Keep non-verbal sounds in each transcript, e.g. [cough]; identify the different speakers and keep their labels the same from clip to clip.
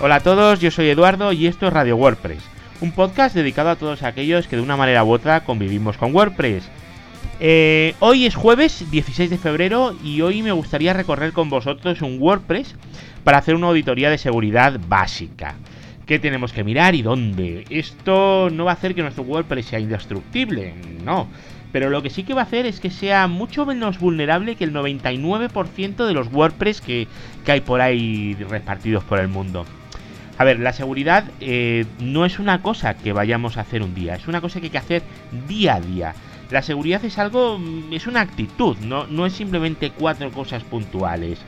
Speaker 1: Hola a todos, yo soy Eduardo y esto es Radio WordPress, un podcast dedicado a todos aquellos que de una manera u otra convivimos con WordPress. Eh, hoy es jueves 16 de febrero y hoy me gustaría recorrer con vosotros un WordPress para hacer una auditoría de seguridad básica. ¿Qué tenemos que mirar y dónde? Esto no va a hacer que nuestro WordPress sea indestructible, no. Pero lo que sí que va a hacer es que sea mucho menos vulnerable que el 99% de los WordPress que, que hay por ahí repartidos por el mundo. A ver, la seguridad eh, no es una cosa que vayamos a hacer un día, es una cosa que hay que hacer día a día. La seguridad es algo, mm, es una actitud, no, no es simplemente cuatro cosas puntuales.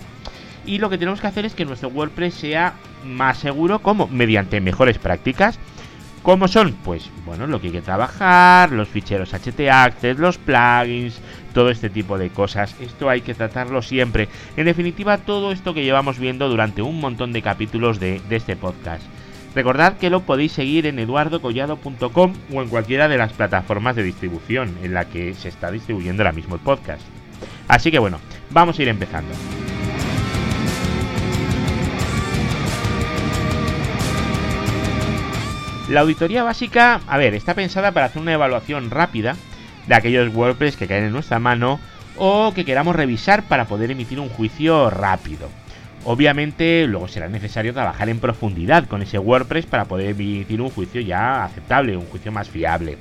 Speaker 1: Y lo que tenemos que hacer es que nuestro WordPress sea más seguro, como mediante mejores prácticas ¿Cómo son? Pues bueno, lo que hay que trabajar, los ficheros htaccess, los plugins, todo este tipo de cosas. Esto hay que tratarlo siempre. En definitiva, todo esto que llevamos viendo durante un montón de capítulos de, este podcast. Recordad que lo podéis seguir en eduardocollado.com o en cualquiera de las plataformas de distribución en la que se está distribuyendo ahora mismo el podcast. Así que bueno, vamos a ir empezando. La auditoría básica, a ver, está pensada para hacer una evaluación rápida de aquellos WordPress que caen en nuestra mano o que queramos revisar para poder emitir un juicio rápido. Obviamente luego será necesario trabajar en profundidad con ese WordPress para poder emitir un juicio ya aceptable, un juicio más fiable.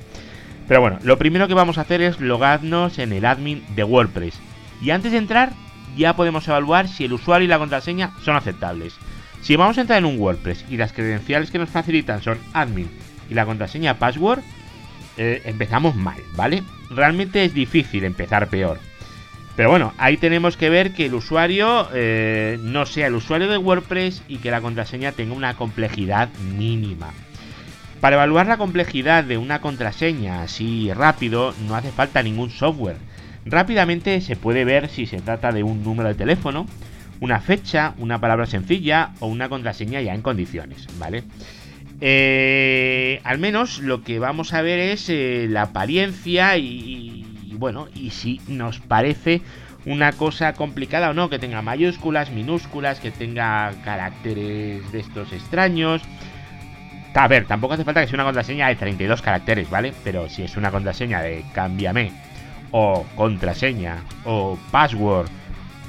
Speaker 1: Pero bueno, lo primero que vamos a hacer es logarnos en el admin de WordPress. Y antes de entrar ya podemos evaluar si el usuario y la contraseña son aceptables. Si vamos a entrar en un WordPress y las credenciales que nos facilitan son admin y la contraseña password, eh, empezamos mal, ¿vale? Realmente es difícil empezar peor. Pero bueno, ahí tenemos que ver que el usuario eh, no sea el usuario de WordPress y que la contraseña tenga una complejidad mínima. Para evaluar la complejidad de una contraseña así rápido no hace falta ningún software. Rápidamente se puede ver si se trata de un número de teléfono, una fecha, una palabra sencilla o una contraseña ya en condiciones, ¿vale? Eh, al menos lo que vamos a ver es eh, la apariencia y, bueno, y si nos parece una cosa complicada o no, que tenga mayúsculas, minúsculas, que tenga caracteres de estos extraños. A ver, tampoco hace falta que sea una contraseña de 32 caracteres, ¿vale? Pero si es una contraseña de cámbiame, o contraseña, o password,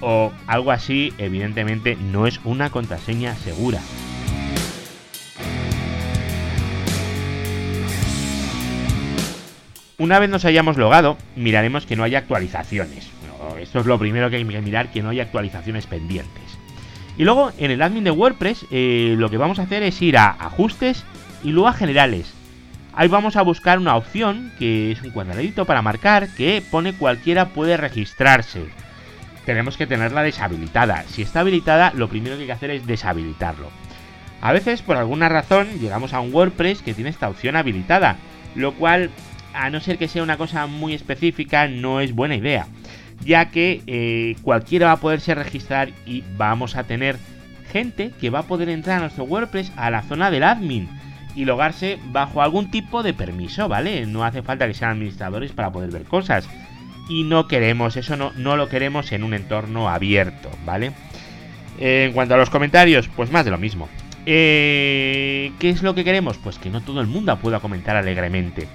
Speaker 1: o algo así, evidentemente no es una contraseña segura. Una vez nos hayamos logado, miraremos que no haya actualizaciones. Esto es lo primero que hay que mirar, que no haya actualizaciones pendientes. Y luego en el admin de WordPress eh, lo que vamos a hacer es ir a ajustes y luego a generales. Ahí vamos a buscar una opción que es un cuadradito para marcar que pone cualquiera puede registrarse tenemos que tenerla deshabilitada. Si está habilitada, lo primero que hay que hacer es deshabilitarlo. A veces, por alguna razón, llegamos a un WordPress que tiene esta opción habilitada, lo cual, a no ser que sea una cosa muy específica, no es buena idea, ya que eh, cualquiera va a poderse registrar y vamos a tener gente que va a poder entrar a nuestro WordPress a la zona del admin y logarse bajo algún tipo de permiso, ¿vale? No hace falta que sean administradores para poder ver cosas y no queremos, eso no, no lo queremos en un entorno abierto, ¿vale? en cuanto a los comentarios, pues más de lo mismo. Eh, ¿Qué es lo que queremos? Pues que no todo el mundo pueda comentar alegremente.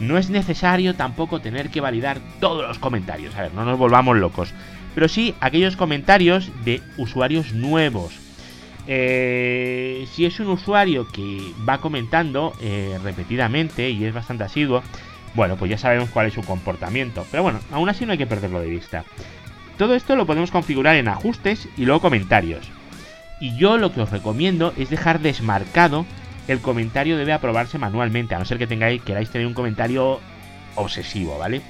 Speaker 1: No es necesario tampoco tener que validar todos los comentarios. A ver, no nos volvamos locos. Pero sí aquellos comentarios de usuarios nuevos. Eh, si es un usuario que va comentando eh, repetidamente y es bastante asiduo, bueno, pues ya sabemos cuál es su comportamiento. Pero bueno, aún así no hay que perderlo de vista. Todo esto lo podemos configurar en ajustes y luego comentarios. Y yo lo que os recomiendo es dejar desmarcado el comentario debe aprobarse manualmente, a no ser que tengáis, queráis tener un comentario obsesivo, ¿vale?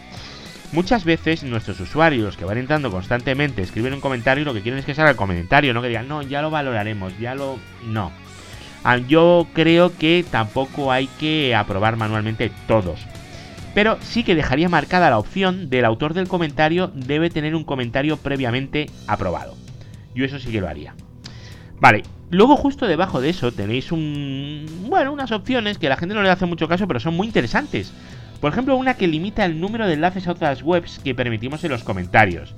Speaker 1: Muchas veces nuestros usuarios que van entrando constantemente escriben un comentario y lo que quieren es que salga el comentario, no que digan, no, ya lo valoraremos, ya lo... No. Ah, yo creo que tampoco hay que aprobar manualmente todos pero sí que dejaría marcada la opción del autor del comentario debe tener un comentario previamente aprobado. Yo eso sí que lo haría. Vale, luego justo debajo de eso tenéis un... Bueno, unas opciones que la gente no le hace mucho caso, pero son muy interesantes. Por ejemplo, una que limita el número de enlaces a otras webs que permitimos en los comentarios.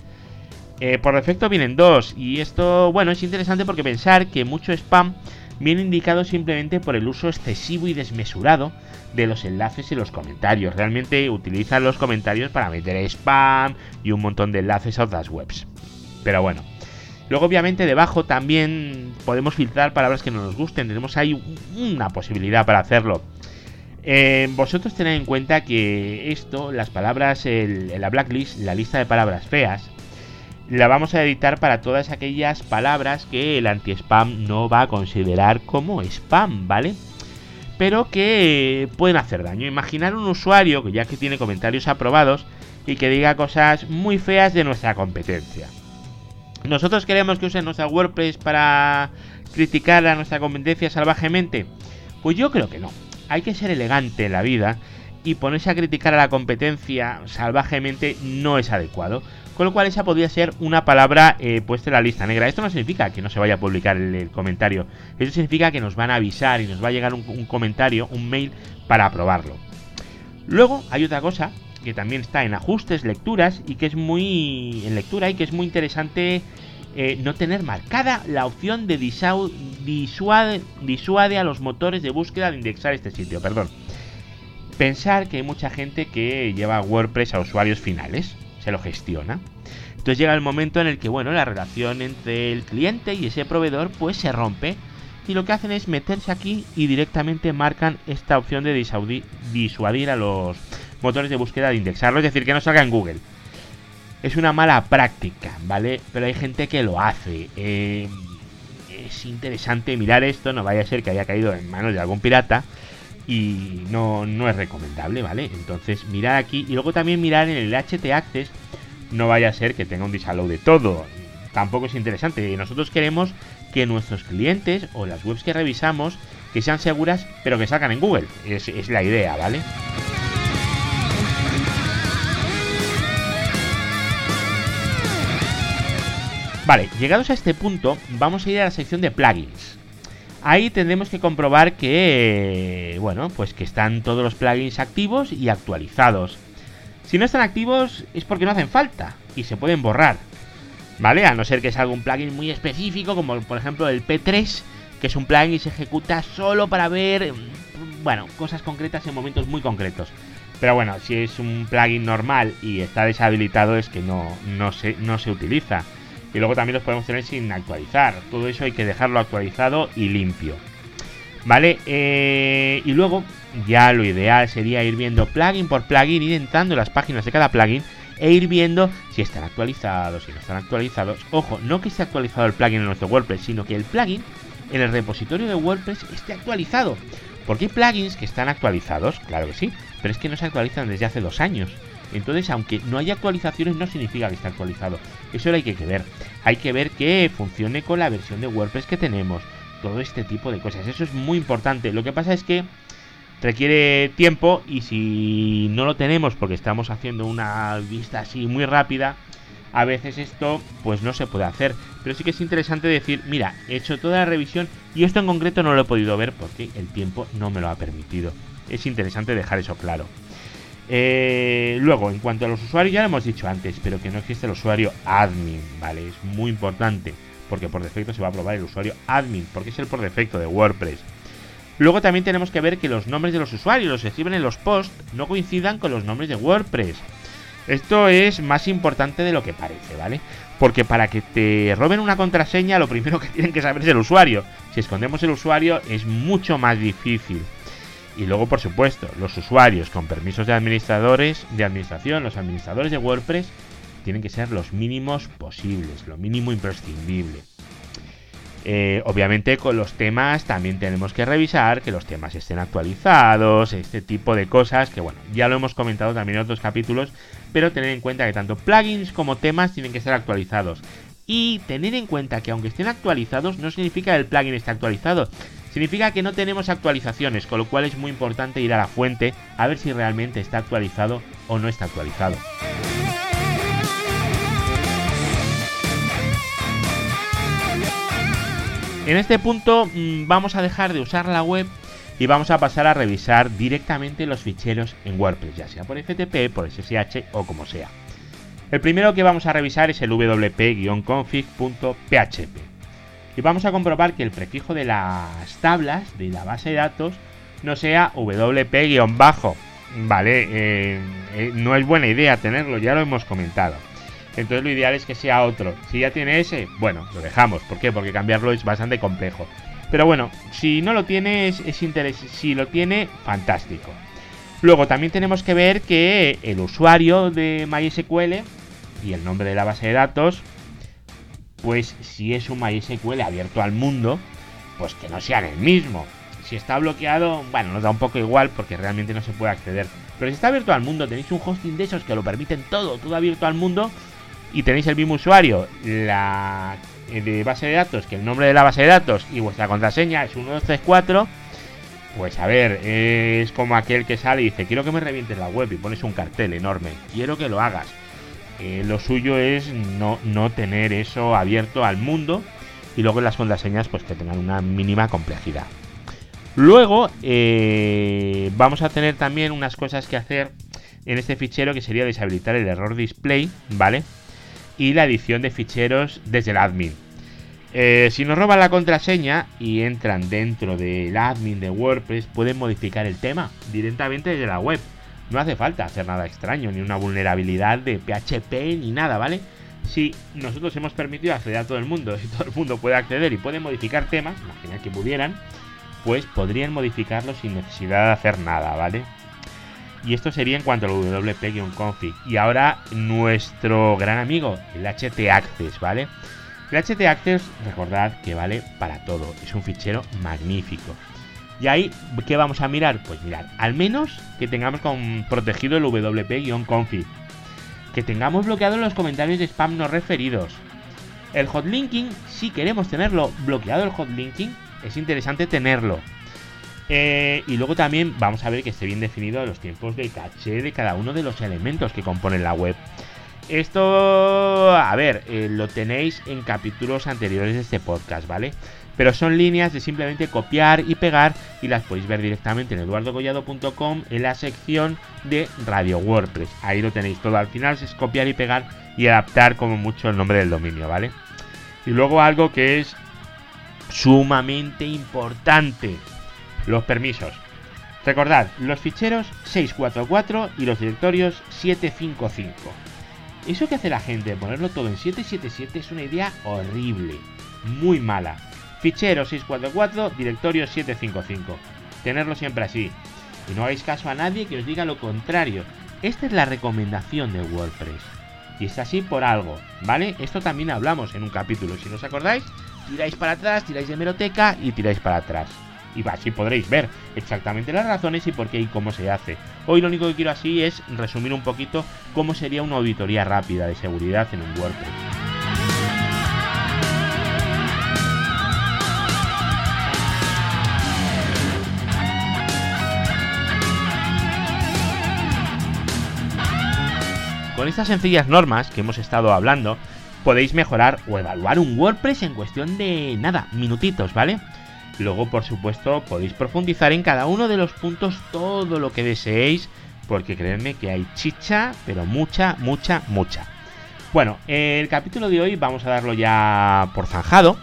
Speaker 1: Eh, por defecto vienen dos, y esto, bueno, es interesante porque pensar que mucho spam viene indicado simplemente por el uso excesivo y desmesurado de los enlaces y los comentarios. Realmente utilizan los comentarios para meter spam y un montón de enlaces a otras webs. Pero bueno. Luego obviamente debajo también podemos filtrar palabras que no nos gusten. Tenemos ahí una posibilidad para hacerlo. Eh, vosotros tened en cuenta que esto, las palabras, en la blacklist, la lista de palabras feas, la vamos a editar para todas aquellas palabras que el anti-spam no va a considerar como spam, ¿vale? Pero que pueden hacer daño. Imaginar un usuario que ya que tiene comentarios aprobados y que diga cosas muy feas de nuestra competencia. ¿Nosotros queremos que usen nuestra WordPress para criticar a nuestra competencia salvajemente? Pues yo creo que no. Hay que ser elegante en la vida y ponerse a criticar a la competencia salvajemente no es adecuado. Con lo cual esa podría ser una palabra eh, puesta en la lista negra. Esto no significa que no se vaya a publicar el, comentario. Eso significa que nos van a avisar y nos va a llegar un, comentario, un mail para aprobarlo. Luego hay otra cosa que también está en ajustes, lecturas y que es muy en lectura y que es muy interesante eh, no tener marcada la opción de disuade, disuade a los motores de búsqueda de indexar este sitio. Perdón. Pensar que hay mucha gente que lleva WordPress a usuarios finales se lo gestiona. Entonces llega el momento en el que, bueno, la relación entre el cliente y ese proveedor pues se rompe y lo que hacen es meterse aquí y directamente marcan esta opción de disuadir a los motores de búsqueda de indexarlo, es decir, que no salga en Google. Es una mala práctica, ¿vale? Pero hay gente que lo hace. Eh, es interesante mirar esto, no vaya a ser que haya caído en manos de algún pirata y no, no es recomendable, ¿vale? Entonces mirar aquí y luego también mirar en el HT Access, no vaya a ser que tenga un disallow de todo. Tampoco es interesante. Nosotros queremos que nuestros clientes o las webs que revisamos que sean seguras, pero que salgan en Google. Es, es la idea, ¿vale? Vale, llegados a este punto, vamos a ir a la sección de plugins. Ahí tendremos que comprobar que, bueno, pues que están todos los plugins activos y actualizados. Si no están activos es porque no hacen falta y se pueden borrar. ¿Vale? A no ser que sea algún plugin muy específico, como por ejemplo el P3, que es un plugin y se ejecuta solo para ver, bueno, cosas concretas en momentos muy concretos. Pero bueno, si es un plugin normal y está deshabilitado es que no, no, se, no se utiliza y luego también los podemos tener sin actualizar. Todo eso hay que dejarlo actualizado y limpio. ¿Vale? Eh, y luego ya lo ideal sería ir viendo plugin por plugin, ir entrando en las páginas de cada plugin e ir viendo si están actualizados, si no están actualizados. Ojo, no que esté actualizado el plugin en nuestro WordPress, sino que el plugin en el repositorio de WordPress esté actualizado. Porque hay plugins que están actualizados, claro que sí, pero es que no se actualizan desde hace dos años. Entonces, aunque no haya actualizaciones, no significa que esté actualizado. Eso lo hay que ver. Hay que ver que funcione con la versión de WordPress que tenemos. Todo este tipo de cosas. Eso es muy importante. Lo que pasa es que requiere tiempo y si no lo tenemos porque estamos haciendo una vista así muy rápida, a veces esto pues no se puede hacer. Pero sí que es interesante decir, mira, he hecho toda la revisión y esto en concreto no lo he podido ver porque el tiempo no me lo ha permitido. Es interesante dejar eso claro. Eh, luego, en cuanto a los usuarios, ya lo hemos dicho antes, pero que no existe el usuario admin, ¿vale? Es muy importante, porque por defecto se va a probar el usuario admin, porque es el por defecto de WordPress. Luego también tenemos que ver que los nombres de los usuarios, los escriben en los posts, no coincidan con los nombres de WordPress. Esto es más importante de lo que parece, ¿vale? Porque para que te roben una contraseña, lo primero que [laughs] tienen que saber es el usuario. Si escondemos el usuario, es mucho más difícil. Y luego, por supuesto, los usuarios con permisos de administradores, de administración, los administradores de WordPress, tienen que ser los mínimos posibles, lo mínimo imprescindible. Eh, obviamente con los temas también tenemos que revisar que los temas estén actualizados, este tipo de cosas que bueno, ya lo hemos comentado también en otros capítulos, pero tener en cuenta que tanto plugins como temas tienen que ser actualizados. Y tener en cuenta que aunque estén actualizados no significa que el plugin esté actualizado, Significa que no tenemos actualizaciones, con lo cual es muy importante ir a la fuente a ver si realmente está actualizado o no está actualizado. En este punto mm, vamos a dejar de usar la web y vamos a pasar a revisar directamente los ficheros en WordPress, ya sea por FTP, por SSH o como sea. El primero que vamos a revisar es el wp-config.php. y vamos a comprobar que el prefijo de las tablas de la base de datos no sea WP-bajo. Vale, eh, eh, no es buena idea tenerlo, ya lo hemos comentado. Entonces lo ideal es que sea otro. Si ya tiene ese, bueno, lo dejamos. ¿Por qué? Porque cambiarlo es bastante complejo. Pero bueno, si no lo tiene, es, es interesante. Si lo tiene, fantástico. Luego también tenemos que ver que el usuario de MySQL y el nombre de la base de datos, pues si es un MySQL abierto al mundo, pues que no sean el mismo. Si está bloqueado, bueno, nos da un poco igual porque realmente no se puede acceder. Pero si está abierto al mundo, tenéis un hosting de esos que lo permiten todo, todo abierto al mundo, y tenéis el mismo usuario, la eh, base de datos, que el nombre de la base de datos y vuestra contraseña es 1234, pues a ver, es como aquel que sale y dice, quiero que me revientes la web y pones un cartel enorme, quiero que lo hagas. Eh, lo suyo es no, no tener eso abierto al mundo y luego las contraseñas pues que tengan una mínima complejidad. Luego eh, vamos a tener también unas cosas que hacer en este fichero que sería deshabilitar el error display, ¿vale? Y la edición de ficheros desde el admin. Eh, si nos roban la contraseña y entran dentro del admin de WordPress, pueden modificar el tema directamente desde la web. No hace falta hacer nada extraño, ni una vulnerabilidad de PHP ni nada, ¿vale? Si nosotros hemos permitido acceder a todo el mundo, [laughs] si todo el mundo puede acceder y puede modificar temas, imagina que pudieran, pues podrían modificarlo sin necesidad de hacer nada, ¿vale? Y esto sería en cuanto al WP-config. Y ahora nuestro gran amigo, el HT Access, ¿vale? El HT Access, recordad que vale para todo. Es un fichero magnífico. Y ahí, ¿qué vamos a mirar? Pues mirad, al menos que tengamos con protegido el WP-config. Que tengamos bloqueado los comentarios de spam no referidos. El hotlinking, si queremos tenerlo bloqueado el hotlinking, es interesante tenerlo. Eh, y luego también vamos a ver que esté bien definido los tiempos de caché de cada uno de los elementos que componen la web. Esto, a ver, eh, lo tenéis en capítulos anteriores de este podcast, ¿vale? Pero son líneas de simplemente copiar y pegar y las podéis ver directamente en eduardogollado.com en la sección de Radio WordPress. Ahí lo tenéis todo. Al final es copiar y pegar y adaptar como mucho el nombre del dominio, ¿vale? Y luego algo que es sumamente importante. Los permisos. Recordad, los ficheros 644 y los directorios 755. Eso que hace la gente, ponerlo todo en 777, es una idea horrible, muy mala. Fichero 644, directorio 755. Tenerlo siempre así. Y no hagáis caso a nadie que os diga lo contrario. Esta es la recomendación de WordPress. Y es así por algo, ¿vale? Esto también hablamos en un capítulo. Si no os acordáis, tiráis para atrás, tiráis de meroteca y tiráis para atrás. Y así podréis ver exactamente las razones y por qué y cómo se hace. Hoy lo único que quiero así es resumir un poquito cómo sería una auditoría rápida de seguridad en un WordPress. Con estas sencillas normas que hemos estado hablando, podéis mejorar o evaluar un WordPress en cuestión de nada, minutitos, ¿vale? Luego, por supuesto, podéis profundizar en cada uno de los puntos todo lo que deseéis, porque creedme que hay chicha, pero mucha, mucha, mucha. Bueno, el capítulo de hoy vamos a darlo ya por zanjado.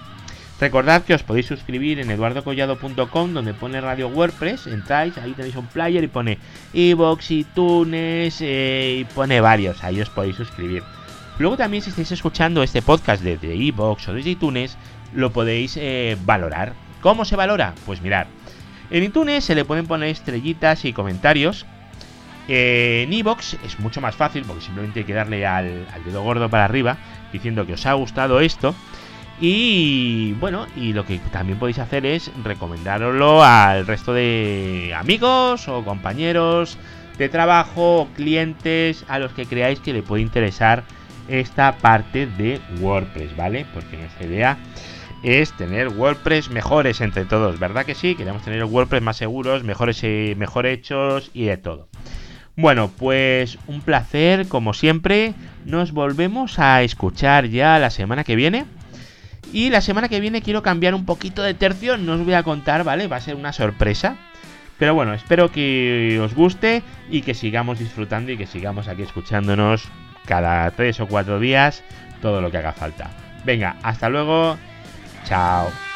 Speaker 1: Recordad que os podéis suscribir en eduardocollado.com donde pone Radio WordPress, entráis, ahí tenéis un player y pone iVoox, iTunes eh, y pone varios, ahí os podéis suscribir. Luego también si estáis escuchando este podcast desde iVoox o desde iTunes, lo podéis eh, valorar. ¿Cómo se valora? Pues mirad, en iTunes se le pueden poner estrellitas y comentarios. en iVoox es mucho más fácil porque simplemente hay que darle al dedo gordo para arriba diciendo que os ha gustado esto. Y bueno, y lo que también podéis hacer es recomendároslo al resto de amigos o compañeros de trabajo o clientes a los que creáis que le puede interesar esta parte de WordPress, ¿vale? Porque nuestra idea es tener WordPress mejores entre todos, ¿verdad que sí? Queremos tener WordPress más seguros, mejores y mejor hechos y de todo. Bueno, pues un placer, como siempre. Nos volvemos a escuchar ya la semana que viene. Y la semana que viene quiero cambiar un poquito de tercio, no os voy a contar, ¿vale? Va a ser una sorpresa. Pero bueno, espero que os guste y que sigamos disfrutando y que sigamos aquí escuchándonos cada tres o cuatro días todo lo que haga falta. Venga, hasta luego Chao.